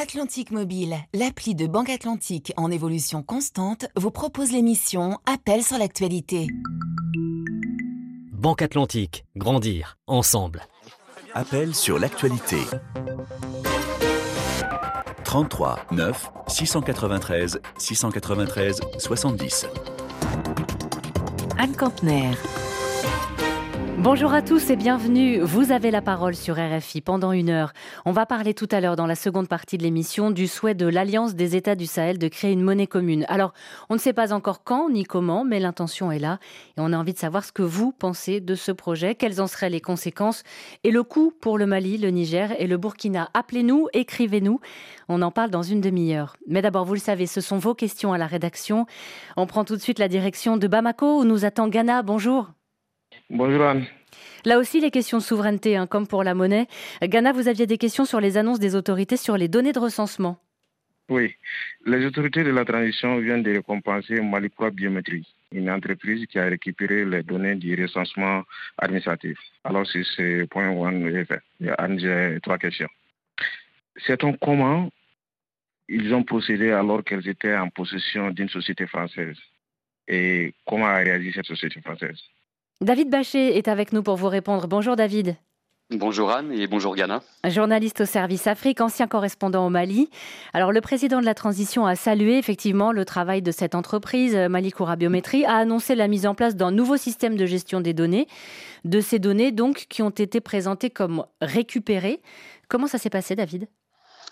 Atlantique Mobile, l'appli de Banque Atlantique en évolution constante, vous propose l'émission Appel sur l'actualité. Banque Atlantique, grandir ensemble. Appel sur l'actualité. 33 9 693 693 70. Anne Campner. Bonjour à tous et bienvenue. Vous avez la parole sur RFI pendant une heure. On va parler tout à l'heure dans la seconde partie de l'émission du souhait de l'Alliance des États du Sahel de créer une monnaie commune. Alors, on ne sait pas encore quand ni comment, mais l'intention est là et on a envie de savoir ce que vous pensez de ce projet, quelles en seraient les conséquences et le coût pour le Mali, le Niger et le Burkina. Appelez-nous, écrivez-nous. On en parle dans une demi-heure. Mais d'abord, vous le savez, ce sont vos questions à la rédaction. On prend tout de suite la direction de Bamako où nous attend Ghana. Bonjour. Bonjour Anne. Là aussi, les questions de souveraineté, hein, comme pour la monnaie. Ghana, vous aviez des questions sur les annonces des autorités sur les données de recensement. Oui, les autorités de la transition viennent de récompenser Malikwa Biométrie, une entreprise qui a récupéré les données du recensement administratif. Alors, c'est ce point où on est fait. Anne, j'ai trois questions. Sait-on comment ils ont procédé alors qu'elles étaient en possession d'une société française? Et comment a réagi cette société française? David Bachet est avec nous pour vous répondre. Bonjour David. Bonjour Anne et bonjour Ghana. Journaliste au service Afrique, ancien correspondant au Mali. Alors le président de la transition a salué effectivement le travail de cette entreprise, Malikoura Biométrie, a annoncé la mise en place d'un nouveau système de gestion des données, de ces données donc qui ont été présentées comme récupérées. Comment ça s'est passé David?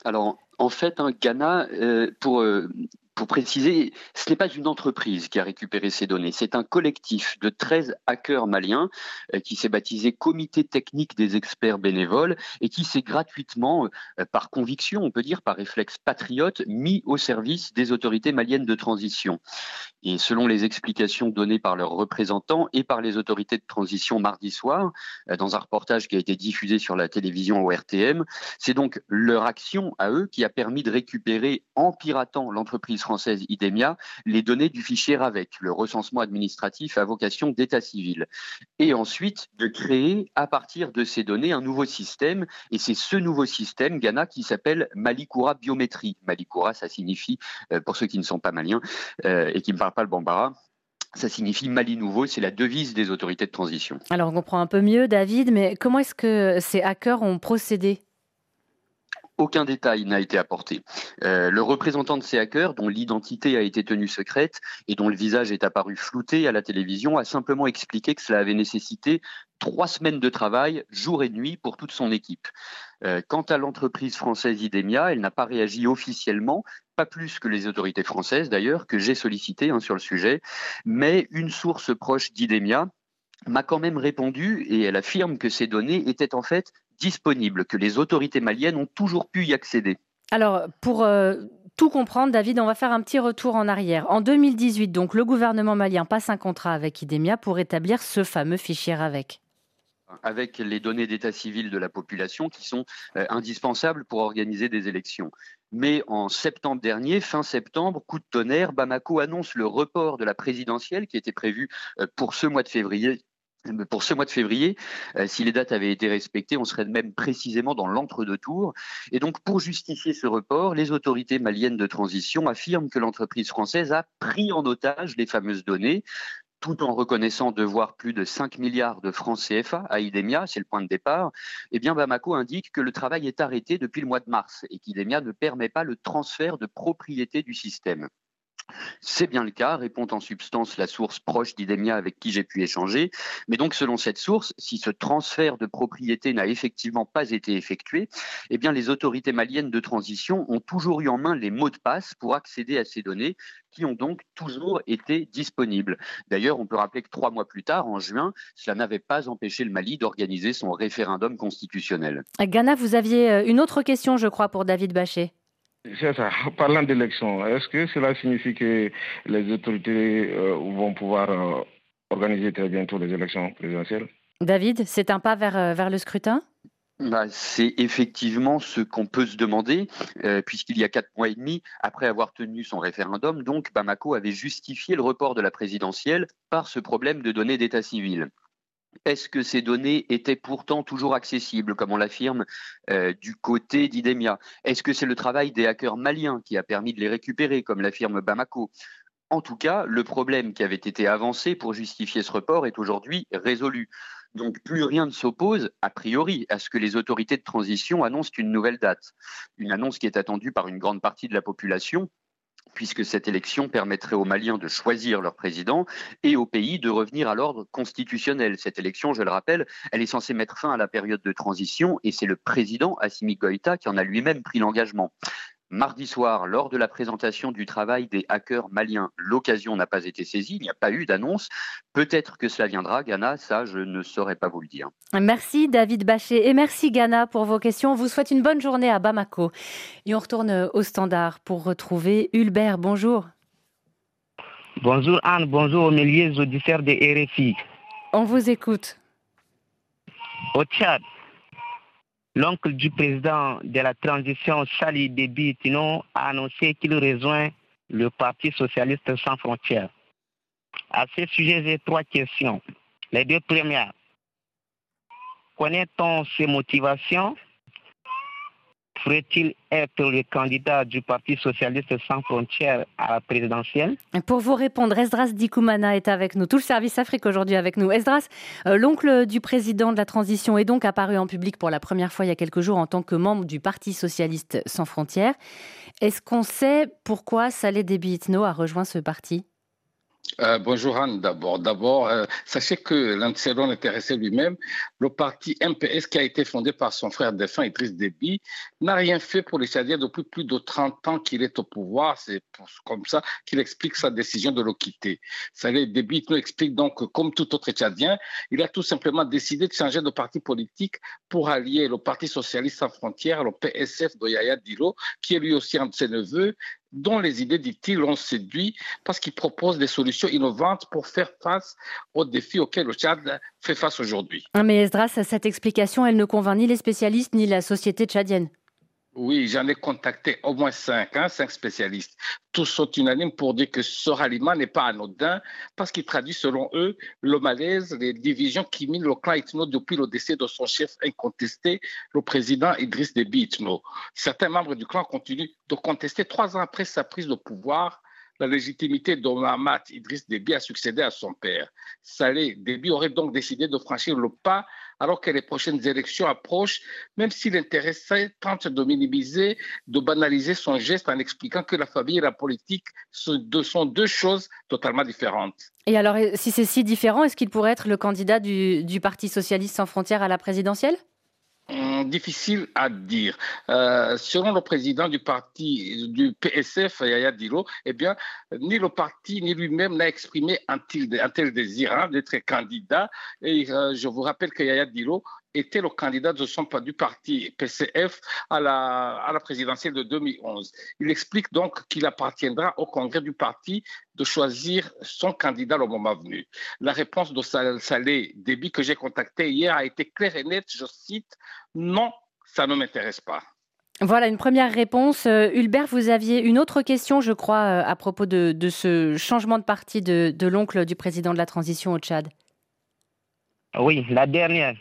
Alors, en fait, un Ghana, euh, pour euh, pour préciser, ce n'est pas une entreprise qui a récupéré ces données, c'est un collectif de 13 hackers maliens euh, qui s'est baptisé Comité technique des experts bénévoles et qui s'est gratuitement, euh, par conviction, on peut dire, par réflexe patriote, mis au service des autorités maliennes de transition. Et selon les explications données par leurs représentants et par les autorités de transition mardi soir, euh, dans un reportage qui a été diffusé sur la télévision au RTM, c'est donc leur action à eux qui a permis de récupérer en piratant l'entreprise française IDEMIA les données du fichier RAVEC, le recensement administratif à vocation d'état civil. Et ensuite de créer à partir de ces données un nouveau système. Et c'est ce nouveau système, Ghana, qui s'appelle Malikoura Biométrie. Malikoura, ça signifie, euh, pour ceux qui ne sont pas maliens euh, et qui ne parlent pas le bambara, ça signifie Mali nouveau, c'est la devise des autorités de transition. Alors on comprend un peu mieux, David, mais comment est-ce que ces hackers ont procédé? Aucun détail n'a été apporté. Euh, le représentant de ces hackers, dont l'identité a été tenue secrète et dont le visage est apparu flouté à la télévision, a simplement expliqué que cela avait nécessité trois semaines de travail, jour et nuit, pour toute son équipe. Euh, quant à l'entreprise française Idemia, elle n'a pas réagi officiellement, pas plus que les autorités françaises d'ailleurs, que j'ai sollicité hein, sur le sujet, mais une source proche d'Idemia m'a quand même répondu et elle affirme que ces données étaient en fait disponibles, que les autorités maliennes ont toujours pu y accéder. Alors, pour euh, tout comprendre, David, on va faire un petit retour en arrière. En 2018, donc, le gouvernement malien passe un contrat avec IDEMIA pour établir ce fameux fichier avec avec les données d'état civil de la population qui sont euh, indispensables pour organiser des élections. Mais en septembre dernier, fin septembre, coup de tonnerre, Bamako annonce le report de la présidentielle qui était prévue euh, pour ce mois de février pour ce mois de février, euh, si les dates avaient été respectées, on serait même précisément dans l'entre-deux tours. Et donc, pour justifier ce report, les autorités maliennes de transition affirment que l'entreprise française a pris en otage les fameuses données, tout en reconnaissant devoir plus de 5 milliards de francs CFA à IDEMIA, c'est le point de départ, eh bien Bamako indique que le travail est arrêté depuis le mois de mars et qu'IDEMIA ne permet pas le transfert de propriété du système. C'est bien le cas, répond en substance la source proche d'Idemia avec qui j'ai pu échanger. Mais donc, selon cette source, si ce transfert de propriété n'a effectivement pas été effectué, eh bien, les autorités maliennes de transition ont toujours eu en main les mots de passe pour accéder à ces données qui ont donc toujours été disponibles. D'ailleurs, on peut rappeler que trois mois plus tard, en juin, cela n'avait pas empêché le Mali d'organiser son référendum constitutionnel. Ghana, vous aviez euh, une autre question, je crois, pour David Bachet. C'est ça. Parlant d'élections, est-ce que cela signifie que les autorités euh, vont pouvoir euh, organiser très bientôt les élections présidentielles? David, c'est un pas vers, euh, vers le scrutin? Bah, c'est effectivement ce qu'on peut se demander, puisqu'il y a quatre mois et demi, après avoir tenu son référendum, donc Bamako avait justifié le report de la présidentielle par ce problème de données d'état civil. Est-ce que ces données étaient pourtant toujours accessibles, comme on l'affirme euh, du côté d'Idemia? Est-ce que c'est le travail des hackers maliens qui a permis de les récupérer, comme l'affirme Bamako? En tout cas, le problème qui avait été avancé pour justifier ce report est aujourd'hui résolu. Donc plus rien ne s'oppose, a priori, à ce que les autorités de transition annoncent une nouvelle date. Une annonce qui est attendue par une grande partie de la population puisque cette élection permettrait aux Maliens de choisir leur président et au pays de revenir à l'ordre constitutionnel. Cette élection, je le rappelle, elle est censée mettre fin à la période de transition et c'est le président Assimi Goïta qui en a lui-même pris l'engagement. Mardi soir, lors de la présentation du travail des hackers maliens, l'occasion n'a pas été saisie, il n'y a pas eu d'annonce. Peut-être que cela viendra, Ghana, ça je ne saurais pas vous le dire. Merci David Bachet et merci Ghana pour vos questions. On vous souhaite une bonne journée à Bamako. Et on retourne au standard pour retrouver Hulbert. Bonjour. Bonjour Anne, bonjour aux milliers auditeurs de RFI. On vous écoute. Au Tchad, L'oncle du président de la transition, Sali Déby Tino, a annoncé qu'il rejoint le Parti socialiste sans frontières. À ce sujet, j'ai trois questions. Les deux premières. Connaît-on ses motivations? Pourrait-il être le candidat du Parti socialiste sans frontières à la présidentielle? Pour vous répondre, Esdras Dikoumana est avec nous. Tout le service Afrique aujourd'hui avec nous. Esdras, euh, l'oncle du président de la transition est donc apparu en public pour la première fois il y a quelques jours en tant que membre du Parti socialiste sans frontières. Est-ce qu'on sait pourquoi Saleh Déby Itno a rejoint ce parti? Euh, bonjour Anne d'abord. D'abord, euh, sachez que l'antécédent intéressé lui-même, le parti MPS qui a été fondé par son frère défunt Idriss Déby, n'a rien fait pour les Tchadiens depuis plus de 30 ans qu'il est au pouvoir. C'est comme ça qu'il explique sa décision de le quitter. Saleh Déby nous explique donc que comme tout autre Tchadien, il a tout simplement décidé de changer de parti politique pour allier le Parti socialiste sans frontières, le PSF de Yaya Dilo, qui est lui aussi un de ses neveux, dont les idées, dit-il, l'ont séduit parce qu'il propose des solutions innovantes pour faire face aux défis auxquels le Tchad fait face aujourd'hui. Ah, mais Esdras, cette explication, elle ne convainc ni les spécialistes ni la société tchadienne. Oui, j'en ai contacté au moins cinq, hein, cinq spécialistes. Tous sont unanimes pour dire que ce ralliement n'est pas anodin parce qu'il traduit, selon eux, le malaise, les divisions qui minent le clan Itno depuis le décès de son chef incontesté, le président Idriss Déby Itno. Certains membres du clan continuent de contester trois ans après sa prise de pouvoir la légitimité de Mahamat Idriss Déby a succédé à son père. Saleh Déby aurait donc décidé de franchir le pas alors que les prochaines élections approchent, même s'il intéressait tente de minimiser, de banaliser son geste en expliquant que la famille et la politique sont deux choses totalement différentes. Et alors, si c'est si différent, est-ce qu'il pourrait être le candidat du, du Parti socialiste sans frontières à la présidentielle? Difficile à dire. Euh, selon le président du parti du PSF, Yaya Dilo, eh bien, ni le parti ni lui-même n'a exprimé un tel, désir hein, d'être candidat. Et euh, je vous rappelle que Yaya Dilo était le candidat de son, du parti PCF à la, à la présidentielle de 2011. Il explique donc qu'il appartiendra au congrès du parti de choisir son candidat au moment venu. La réponse de Salé Déby que j'ai contacté hier a été claire et nette, je cite, non, ça ne m'intéresse pas. Voilà une première réponse. Euh, Hulbert, vous aviez une autre question, je crois, euh, à propos de, ce changement de parti de, de l'oncle du président de la transition au Tchad. Oui, la dernière.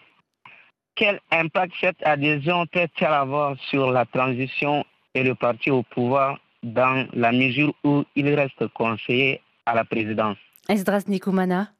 Quel impact cette adhésion peut-elle avoir sur la transition et le parti au pouvoir dans la mesure où il reste conseiller à la présidence? Esdras Nikoumana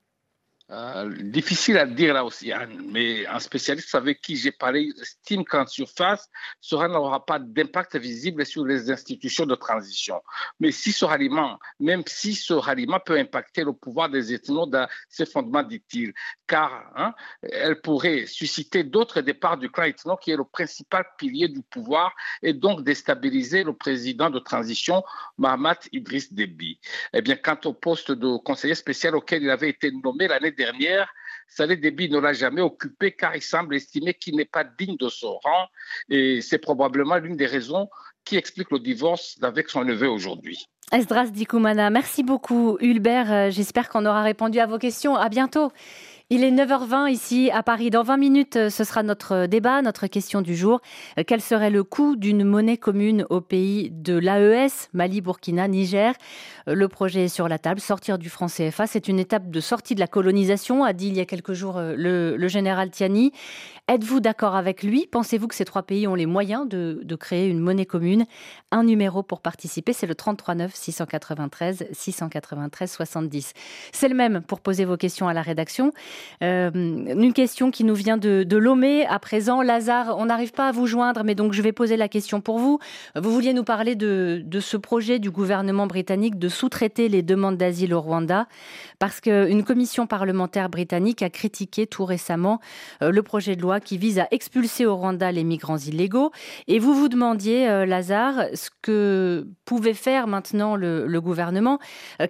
euh, difficile à dire là aussi, hein, mais un spécialiste avec qui j'ai parlé estime qu'en surface, cela n'aura pas d'impact visible sur les institutions de transition. Mais si ce ralliement, même si ce ralliement peut impacter le pouvoir des ethnos dans ses fondements, dit-il, car hein, elle pourrait susciter d'autres départs du clan ethno qui est le principal pilier du pouvoir et donc déstabiliser le président de transition, Mahamat Idriss Déby. Eh bien, quant au poste de conseiller spécial auquel il avait été nommé l'année dernière, Saleh Déby ne l'a jamais occupé car il semble estimer qu'il n'est pas digne de son rang et c'est probablement l'une des raisons qui explique le divorce avec son neveu aujourd'hui. Esdras Dikoumana, merci beaucoup Hulbert. Euh, j'espère qu'on aura répondu à vos questions. À bientôt. Il est 9h20 ici à Paris. Dans 20 minutes, euh, ce sera notre débat, notre question du jour. Euh, quel serait le coût d'une monnaie commune au pays de l'AES, Mali, Burkina, Niger? Euh, Le projet est sur la table. Sortir du franc CFA, c'est une étape de sortie de la colonisation, a dit il y a quelques jours le, le général Tiani. Êtes-vous d'accord avec lui? Pensez-vous que ces trois pays ont les moyens de, de créer une monnaie commune? Un numéro pour participer, c'est le 33 9 693 693 70. C'est le même pour poser vos questions à la rédaction. Euh, une question qui nous vient de, Lomé. À présent, Lazare, on n'arrive pas à vous joindre, mais donc je vais poser la question pour vous. Vous vouliez nous parler de, ce projet du gouvernement britannique de sous-traiter les demandes d'asile au Rwanda, parce qu'une commission parlementaire britannique a critiqué tout récemment euh, le projet de loi qui vise à expulser au Rwanda les migrants illégaux. Et vous vous demandiez, euh, Lazare, ce que pouvait faire maintenant le, le gouvernement.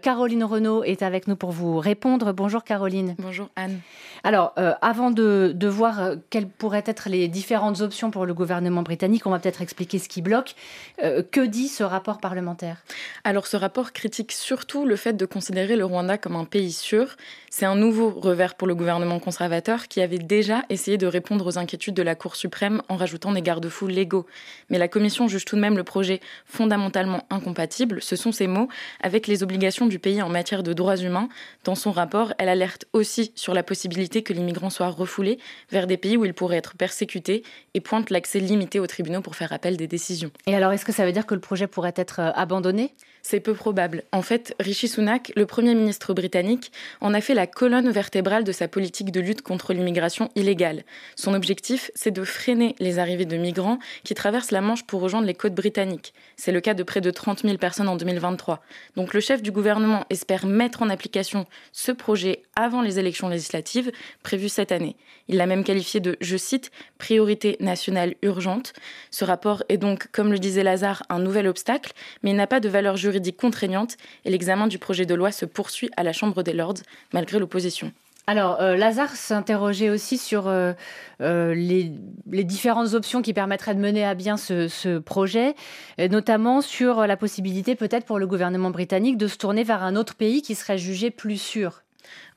Caroline Renaud est avec nous pour vous répondre. Bonjour Caroline. Bonjour Anne. Yeah. Alors, euh, avant de, voir euh, quelles pourraient être les différentes options pour le gouvernement britannique, on va peut-être expliquer ce qui bloque. Euh, que dit ce rapport parlementaire? Alors, ce rapport critique surtout le fait de considérer le Rwanda comme un pays sûr. C'est un nouveau revers pour le gouvernement conservateur qui avait déjà essayé de répondre aux inquiétudes de la Cour suprême en rajoutant des garde-fous légaux. Mais la Commission juge tout de même le projet fondamentalement incompatible, ce sont ses mots, avec les obligations du pays en matière de droits humains. Dans son rapport, elle alerte aussi sur la possibilité que les migrants soient refoulés vers des pays où ils pourraient être persécutés et pointe l'accès limité aux tribunaux pour faire appel des décisions. Et alors, est-ce que ça veut dire que le projet pourrait être euh, abandonné? C'est peu probable. En fait, Rishi Sunak, le Premier ministre britannique, en a fait la colonne vertébrale de sa politique de lutte contre l'immigration illégale. Son objectif, c'est de freiner les arrivées de migrants qui traversent la Manche pour rejoindre les côtes britanniques. C'est le cas de près de 30 000 personnes en 2023. Donc le chef du gouvernement espère mettre en application ce projet avant les élections législatives prévues cette année. Il l'a même qualifié de, je cite, priorité nationale urgente. Ce rapport est donc, comme le disait Lazare, un nouvel obstacle, mais il n'a pas de valeur juridique juridique contraignante et l'examen du projet de loi se poursuit à la Chambre des Lords malgré l'opposition. Alors, euh, Lazare s'interrogeait aussi sur euh, euh, les, différentes options qui permettraient de mener à bien ce, projet, et notamment sur la possibilité peut-être pour le gouvernement britannique de se tourner vers un autre pays qui serait jugé plus sûr.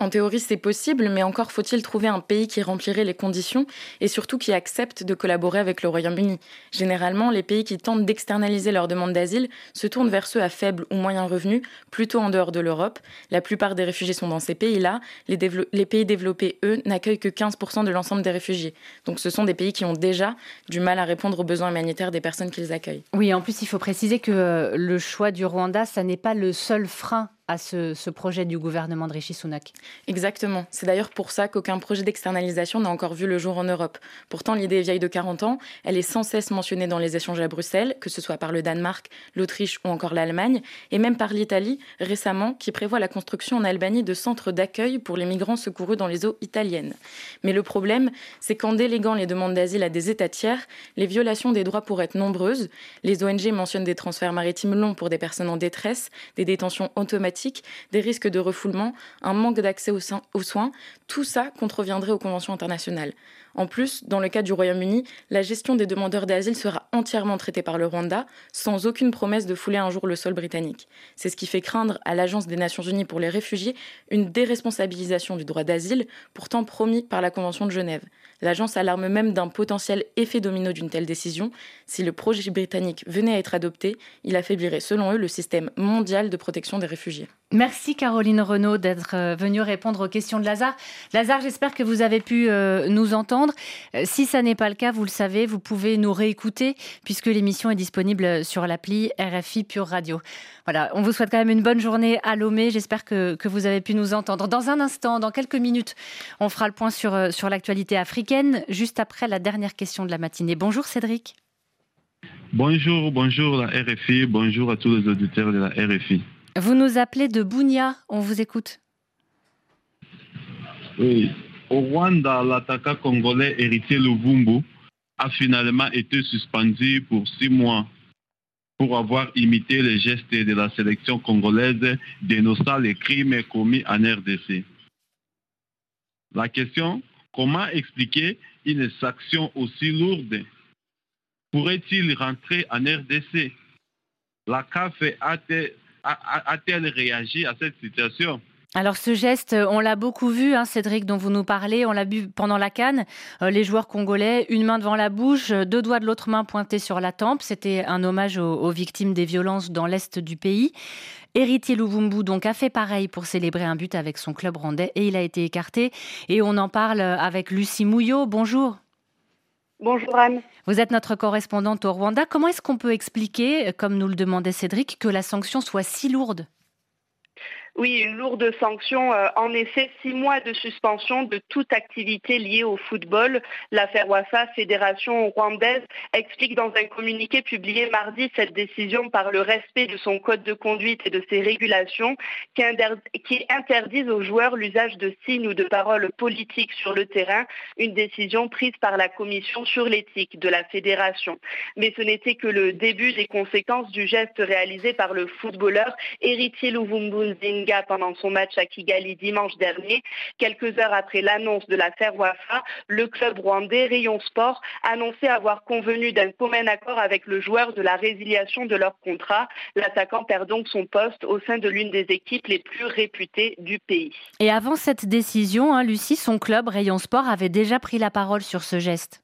En théorie, c'est possible, mais encore faut-il trouver un pays qui remplirait les conditions et surtout qui accepte de collaborer avec le Royaume-Uni. Généralement, les pays qui tentent d'externaliser leur demande d'asile se tournent vers ceux à faible ou moyen revenu, plutôt en dehors de l'Europe. La plupart des réfugiés sont dans ces pays-là. Les, les, pays développés, eux, n'accueillent que 15% de l'ensemble des réfugiés. Donc ce sont des pays qui ont déjà du mal à répondre aux besoins humanitaires des personnes qu'ils accueillent. Oui, en plus, il faut préciser que euh, le choix du Rwanda, ça n'est pas le seul frein à ce, projet du gouvernement de Rishi Sunak. Exactement. C'est d'ailleurs pour ça qu'aucun projet d'externalisation n'a encore vu le jour en Europe. Pourtant, l'idée est vieille de 40 ans. Elle est sans cesse mentionnée dans les échanges à Bruxelles, que ce soit par le Danemark, l'Autriche ou encore l'Allemagne, et même par l'Italie récemment, qui prévoit la construction en Albanie de centres d'accueil pour les migrants secourus dans les eaux italiennes. Mais le problème, c'est qu'en déléguant les demandes d'asile à des États tiers, les violations des droits pourraient être nombreuses. Les ONG mentionnent des transferts maritimes longs pour des personnes en détresse, des détentions automatiques des risques de refoulement, un manque d'accès aux, soins, tout ça contreviendrait aux conventions internationales. En plus, dans le cas du Royaume-Uni, la gestion des demandeurs d'asile sera entièrement traitée par le Rwanda, sans aucune promesse de fouler un jour le sol britannique. C'est ce qui fait craindre à l'Agence des Nations Unies pour les réfugiés une déresponsabilisation du droit d'asile, pourtant promis par la Convention de Genève. L'agence alarme même d'un potentiel effet domino d'une telle décision. Si le projet britannique venait à être adopté, il affaiblirait selon eux le système mondial de protection des réfugiés. Merci Caroline Renaud d'être euh, venue répondre aux questions de Lazare. Lazare, j'espère que vous avez pu euh, nous entendre. Euh, si ça n'est pas le cas, vous le savez, vous pouvez nous réécouter puisque l'émission est disponible sur l'appli RFI Pure Radio. Voilà, on vous souhaite quand même une bonne journée à Lomé. J'espère que, vous avez pu nous entendre. Dans un instant, dans quelques minutes, on fera le point sur, sur l'actualité africaine, juste après la dernière question de la matinée. Bonjour Cédric. Bonjour, bonjour la RFI, bonjour à tous les auditeurs de la RFI. Vous nous appelez de Bounia, on vous écoute. Oui, au Rwanda, l'attaquant congolais héritier Luvumbu a finalement été suspendu pour six mois pour avoir imité les gestes de la sélection congolaise dénonçant les crimes commis en RDC. La question, comment expliquer une sanction aussi lourde? Pourrait-il rentrer en RDC La CAF a-t-elle réagi à cette situation Alors ce geste, on l'a beaucoup vu, hein, Cédric, dont vous nous parlez, on l'a vu pendant la canne. Euh, les joueurs congolais, une main devant la bouche, deux doigts de l'autre main pointés sur la tempe. C'était un hommage aux, victimes des violences dans l'est du pays. Héritier Luvumbu donc a fait pareil pour célébrer un but avec son club rwandais et il a été écarté. Et on en parle avec Lucie Mouillot. Bonjour. Bonjour Anne. Vous êtes notre correspondante au Rwanda. Comment est-ce qu'on peut expliquer, comme nous le demandait Cédric, que la sanction soit si lourde? Oui, une lourde sanction. Euh, en effet, six mois de suspension de toute activité liée au football. L'affaire Wafa, fédération rwandaise, explique dans un communiqué publié mardi cette décision par le respect de son code de conduite et de ses régulations qui, interdisent aux joueurs l'usage de signes ou de paroles politiques sur le terrain, une décision prise par la commission sur l'éthique de la fédération. Mais ce n'était que le début des conséquences du geste réalisé par le footballeur héritier Luvumbu pendant son match à Kigali dimanche dernier. Quelques heures après l'annonce de l'affaire Wafa, le club rwandais Rayon Sport annonçait avoir convenu d'un commun accord avec le joueur de la résiliation de leur contrat. L'attaquant perd donc son poste au sein de l'une des équipes les plus réputées du pays. Et avant cette décision, hein, Lucie, son club Rayon Sport avait déjà pris la parole sur ce geste.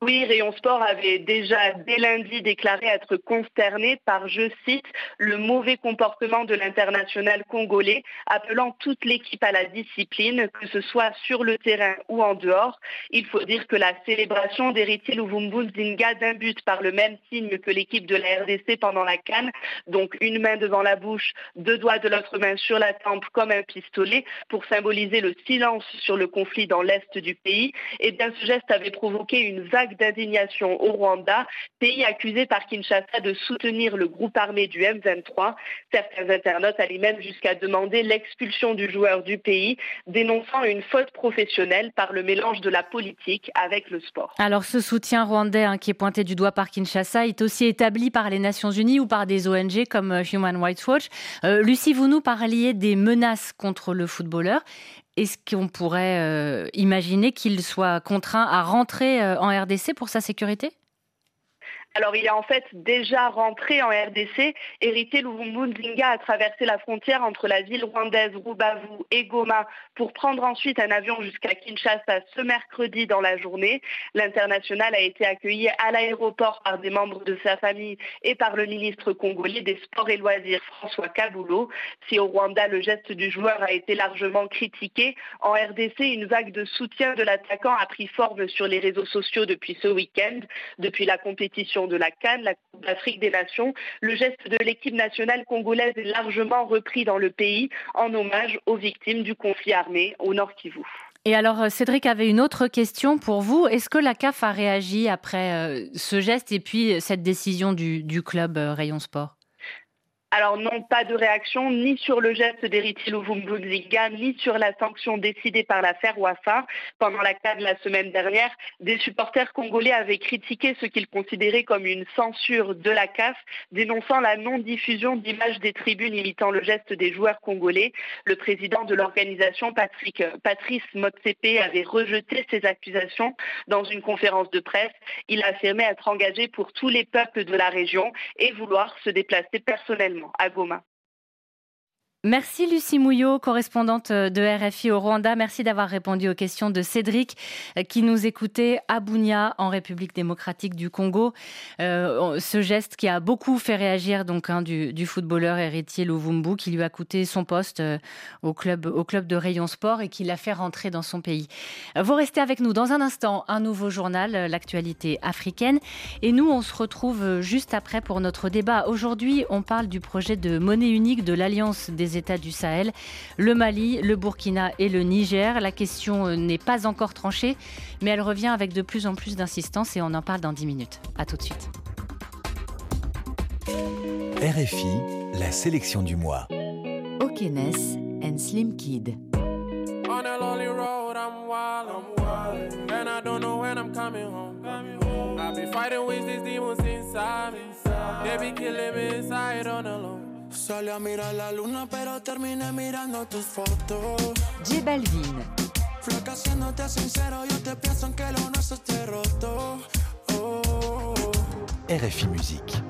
Oui, Rayon Sport avait déjà dès lundi déclaré être consterné par, je cite, le mauvais comportement de l'international congolais, appelant toute l'équipe à la discipline, que ce soit sur le terrain ou en dehors. Il faut dire que la célébration d'Héritier Luvumbu Zinga d'un but par le même signe que l'équipe de la RDC pendant la canne, donc une main devant la bouche, deux doigts de l'autre main sur la tempe comme un pistolet, pour symboliser le silence sur le conflit dans l'est du pays, et bien ce geste avait provoqué une vague d'indignation au Rwanda, pays accusé par Kinshasa de soutenir le groupe armé du M23. Certains internautes allaient même jusqu'à demander l'expulsion du joueur du pays, dénonçant une faute professionnelle par le mélange de la politique avec le sport. Alors ce soutien rwandais hein, qui est pointé du doigt par Kinshasa est aussi établi par les Nations Unies ou par des ONG comme euh, Human Rights Watch. Euh, Lucie, vous nous parliez des menaces contre le footballeur est-ce qu'on pourrait euh, imaginer qu'il soit contraint à rentrer euh, en RDC pour sa sécurité? Alors il est en fait déjà rentré en RDC. Hérité Luvumbu a traversé la frontière entre la ville rwandaise Rubavu et Goma pour prendre ensuite un avion jusqu'à Kinshasa ce mercredi dans la journée. L'international a été accueilli à l'aéroport par des membres de sa famille et par le ministre congolais des Sports et Loisirs François Kaboulou. Si au Rwanda le geste du joueur a été largement critiqué, en RDC une vague de soutien de l'attaquant a pris forme sur les réseaux sociaux depuis ce week-end, depuis la compétition de la Cannes, la Coupe d'Afrique des Nations, le geste de l'équipe nationale congolaise est largement repris dans le pays en hommage aux victimes du conflit armé au Nord Kivu. Et alors, euh, Cédric avait une autre question pour vous. Est-ce que la CAF a réagi après euh, ce geste et puis cette décision du, du club euh, Rayon Sport? Alors non, pas de réaction ni sur le geste d'Eriti Luvumbuziga, ni sur la sanction décidée par l'affaire Wafa. Pendant la CAD la semaine dernière, des supporters congolais avaient critiqué ce qu'ils considéraient comme une censure de la CAF, dénonçant la non-diffusion d'images des tribunes imitant le geste des joueurs congolais. Le président de l'organisation, Patrice Motsepe, avait rejeté ces accusations dans une conférence de presse. Il affirmait être engagé pour tous les peuples de la région et vouloir se déplacer personnellement à Goma. Merci Lucie Mouillot, correspondante de RFI au Rwanda. Merci d'avoir répondu aux questions de Cédric euh, qui nous écoutait à Bunia en République démocratique du Congo. Euh, ce geste qui a beaucoup fait réagir donc hein, du, footballeur héritier Luvumbu qui lui a coûté son poste euh, au club au club de Rayon Sport et qui l'a fait rentrer dans son pays. Vous restez avec nous dans un instant, un nouveau journal, l'actualité africaine et nous on se retrouve juste après pour notre débat. Aujourd'hui, on parle du projet de monnaie unique de l'Alliance des États du Sahel, le Mali, le Burkina et le Niger. La question euh, n'est pas encore tranchée, mais elle revient avec de plus en plus d'insistance et on en parle dans 10 minutes. A tout de suite. RFI, la sélection du mois. Okenes and Slim Kid. On a lonely road, I'm wild, I'm wild. And I don't know when I'm coming home. I've been fighting with these demons inside me. They be killing me inside on the Salí a mirar la luna, pero terminé mirando tus fotos. J Balvin. Flaca, siéndote sincero, yo te pienso que lo nuestro esté roto. Oh. RFI Musique.